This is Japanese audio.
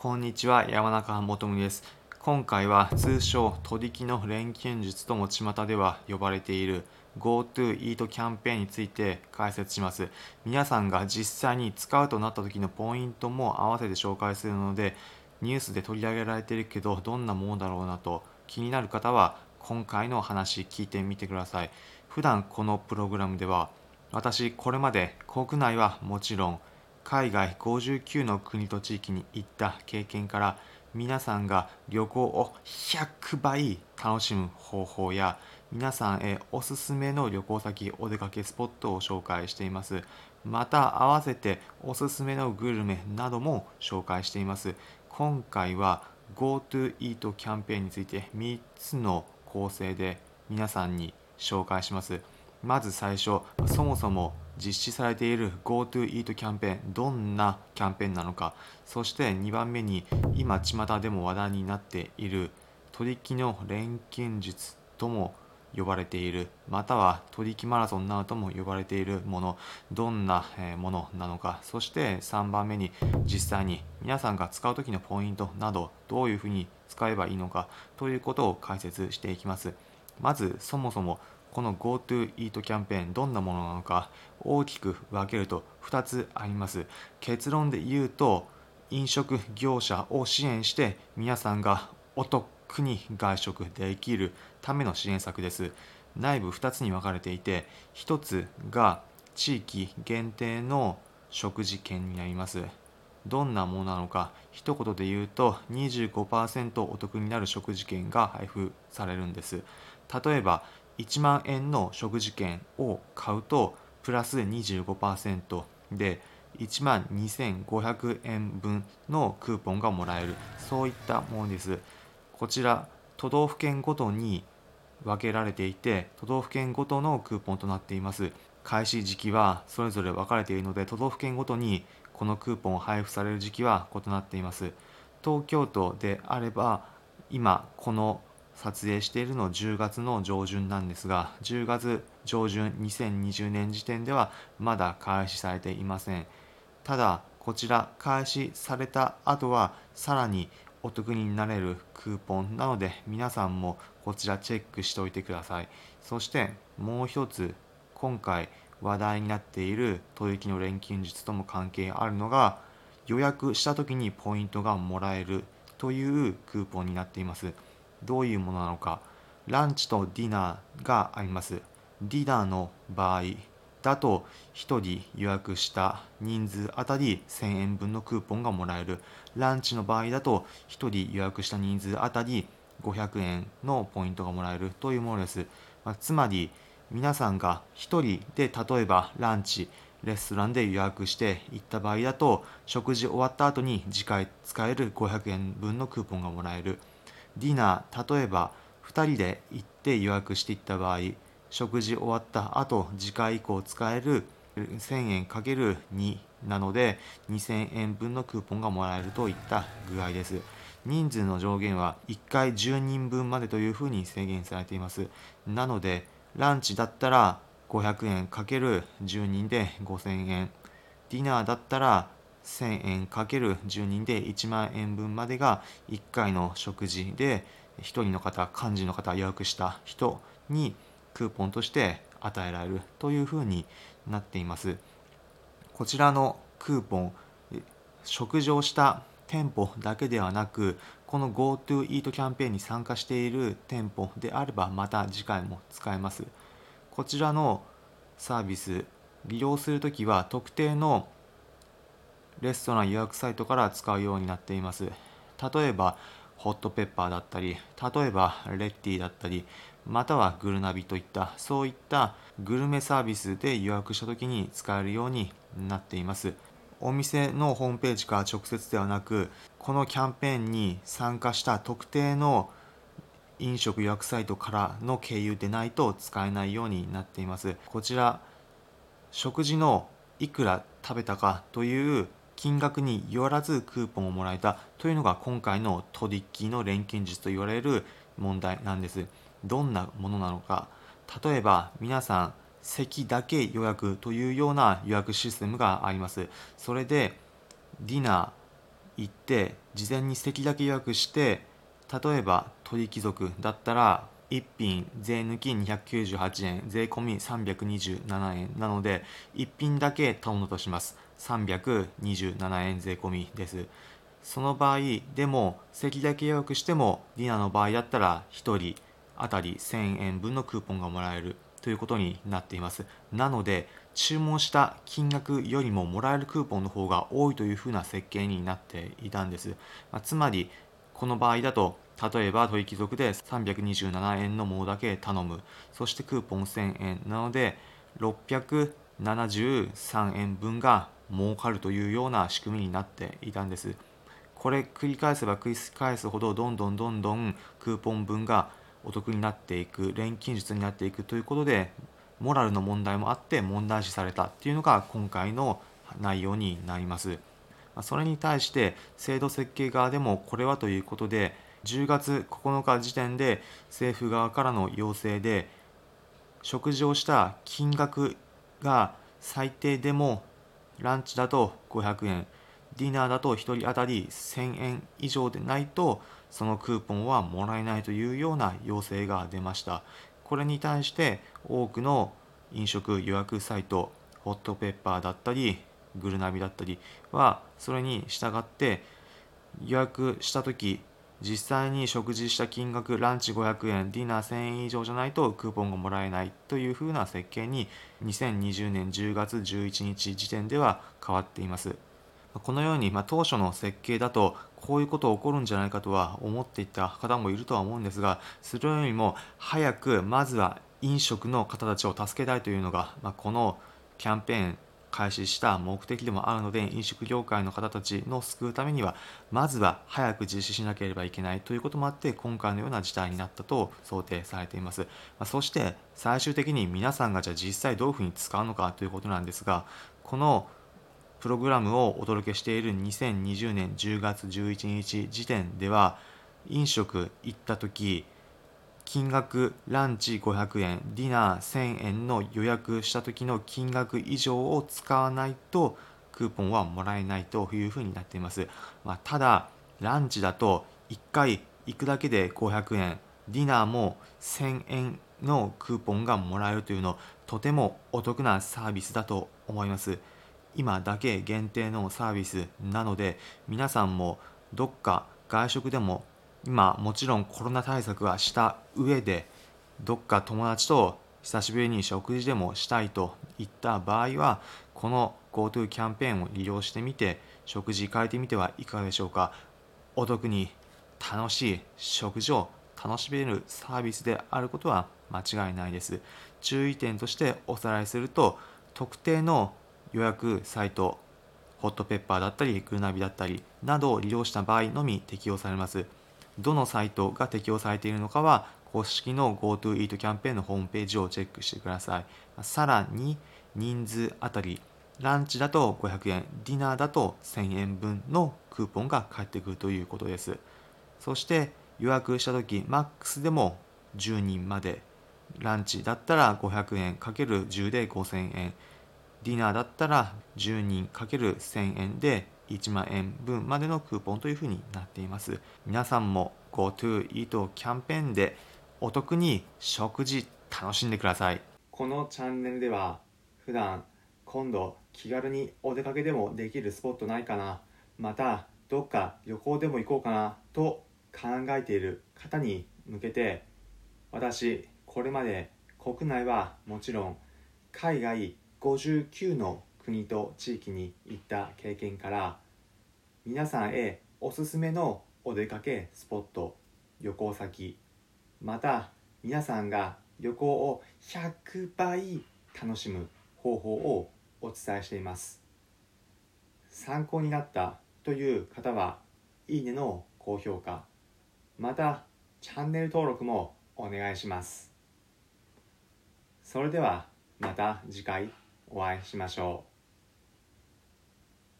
こんにちは山中もとです。今回は通称取引の錬金術とも巷では呼ばれている GoTo イートキャンペーンについて解説します。皆さんが実際に使うとなった時のポイントも合わせて紹介するのでニュースで取り上げられているけどどんなものだろうなと気になる方は今回の話聞いてみてください。普段このプログラムでは私これまで国内はもちろん海外59の国と地域に行った経験から皆さんが旅行を100倍楽しむ方法や皆さんへおすすめの旅行先お出かけスポットを紹介しています。また合わせておすすめのグルメなども紹介しています。今回は GoTo イートキャンペーンについて3つの構成で皆さんに紹介します。まず最初そもそも実施されている GoTo イートキャンペーンどんなキャンペーンなのかそして2番目に今巷でも話題になっている取引の錬金術とも呼ばれているまたは取引マラソンなどとも呼ばれているものどんなものなのかそして3番目に実際に皆さんが使う時のポイントなどどういうふうに使えばいいのかということを解説していきます。まずそもそもこの GoTo イートキャンペーンどんなものなのか大きく分けると2つあります。結論で言うと飲食業者を支援して皆さんがお得に外食できるための支援策です。内部2つに分かれていて1つが地域限定の食事券になります。どんなものなのか一言で言うと25%お得になる食事券が配布されるんです。例えば1万円の食事券を買うとプラス25%で1万2500円分のクーポンがもらえる。そういったものです。こちら都道府県ごとに分けられていて都道府県ごとのクーポンとなっています。開始時期はそれぞれ分かれているので都道府県ごとにこのクーポンを配布される時期は異なっています。東京都であれば今この撮影しているの10月の上旬なんですが10月上旬2020年時点ではまだ開始されていません。ただこちら開始された後はさらにお得になれるクーポンなので皆さんもこちらチェックしておいてください。そしてもう一つ今回話題になっている取引の錬金術とも関係あるのが予約した時にポイントがもらえるというクーポンになっています。どういうものなのかランチとディナーがあります。ディナーの場合だと1人予約した人数あたり1000円分のクーポンがもらえる。ランチの場合だと1人予約した人数あたり500円のポイントがもらえるというものです、まあ、つまり皆さんが1人で例えばランチレストランで予約して行った場合だと食事終わった後に次回使える500円分のクーポンがもらえる。ディナー例えば2人で行って予約していった場合食事終わった後次回以降使える1000円 ×2 なので2000円分のクーポンがもらえるといった具合です。人数の上限は1回10人分までというふうに制限されています。なのでランチだったら500円 ×10 人で5000円。ディナーだったら1000円 ×10 人で1万円分までが1回の食事で1人の方幹事の方予約した人にクーポンとして与えられるというふうになっています。こちらのクーポン食事をした店舗だけではなくこの GoTo イートキャンペーンに参加している店舗であればまた次回も使えます。こちらのサービス利用するときは特定のレストラン予約サイトから使うようになっています。例えばホットペッパーだったり例えばレッティだったりまたはグルナビといったそういったグルメサービスで予約した時に使えるようになっています。お店のホームページから直接ではなくこのキャンペーンに参加した特定の飲食予約サイトからの経由でないと使えないようになっています。こちら食事のいくら食べたかという金額によらずクーポンをもらえたというのが今回の取引の錬金術と言われる問題なんです。どんなものなのか。例えば皆さん席だけ予約というような予約システムがあります。それでディナー行って事前に席だけ予約して例えば鳥貴族だったら1品税抜き298円税込み327円なので1品だけ頼んだとします。327円税込みです。その場合でも席だけ予約してもディナーの場合だったら1人当たり1000円分のクーポンがもらえる。ということになっています。なので注文した金額よりももらえるクーポンの方が多いというふうな設計になっていたんです、まあ、つまりこの場合だと例えば取引族で327円のものだけ頼む。そしてクーポン1000円なので673円分が儲かるというような仕組みになっていたんです。これ繰り返せば繰り返すほどどんどんどんどんクーポン分がお得になっていく錬金術になっていくということでモラルの問題もあって問題視されたっていうのが今回の内容になります。それに対して制度設計側でもこれはということで10月9日時点で政府側からの要請で食事をした金額が最低でもランチだと500円ディナーだと1人当たり1000円以上でないとそのクーポンはもらえないというような要請が出ました。これに対して多くの飲食予約サイトホットペッパーだったりグルナビだったりはそれに従って予約した時実際に食事した金額ランチ500円ディナー1000円以上じゃないとクーポンがもらえないというふうな設計に2020年10月11日時点では変わっています。このように、まあ、当初の設計だとこういうこと起こるんじゃないかとは思っていた方もいるとは思うんですがそれよりも早くまずは飲食の方たちを助けたいというのが、まあ、このキャンペーン開始した目的でもあるので飲食業界の方たちの救うためにはまずは早く実施しなければいけないということもあって今回のような事態になったと想定されています、まそして最終的に皆さんがじゃあ実際どういうふうに使うのかということなんですがこのプログラムをお届けしている2020年10月11日時点では飲食行った時金額ランチ500円ディナー1000円の予約した時の金額以上を使わないとクーポンはもらえないというふうになっています、まあ、ただランチだと1回行くだけで500円ディナーも1000円のクーポンがもらえるというのとてもお得なサービスだと思います。今だけ限定のサービスなので皆さんもどっか外食でも今もちろんコロナ対策はした上でどっか友達と久しぶりに食事でもしたいといった場合はこの GoTo キャンペーンを利用してみて食事変えてみてはいかがでしょうか？お得に楽しい食事を楽しめるサービスであることは間違いないです。注意点としておさらいすると特定の予約サイトホットペッパーだったりグルナビだったりなどを利用した場合のみ適用されます。どのサイトが適用されているのかは公式の GoTo イートキャンペーンのホームページをチェックしてください。さらに人数あたりランチだと500円、ディナーだと1000円分のクーポンが返ってくるということです。そして予約した時マックスでも10人までランチだったら500円 ×10 で5000円ディナーだったら10人 ×1000 円で1万円分までのクーポンというふうになっています。皆さんも GoTo イートキャンペーンでお得に食事楽しんでください。このチャンネルでは普段今度気軽にお出かけでもできるスポットないかな。またどっか旅行でも行こうかなと考えている方に向けて私これまで国内はもちろん海外59の国と地域に行った経験から皆さんへおすすめのお出かけスポット旅行先また皆さんが旅行を100倍楽しむ方法をお伝えしています。参考になったという方はいいねの高評価またチャンネル登録もお願いします。それではまた次回お会いしましょう。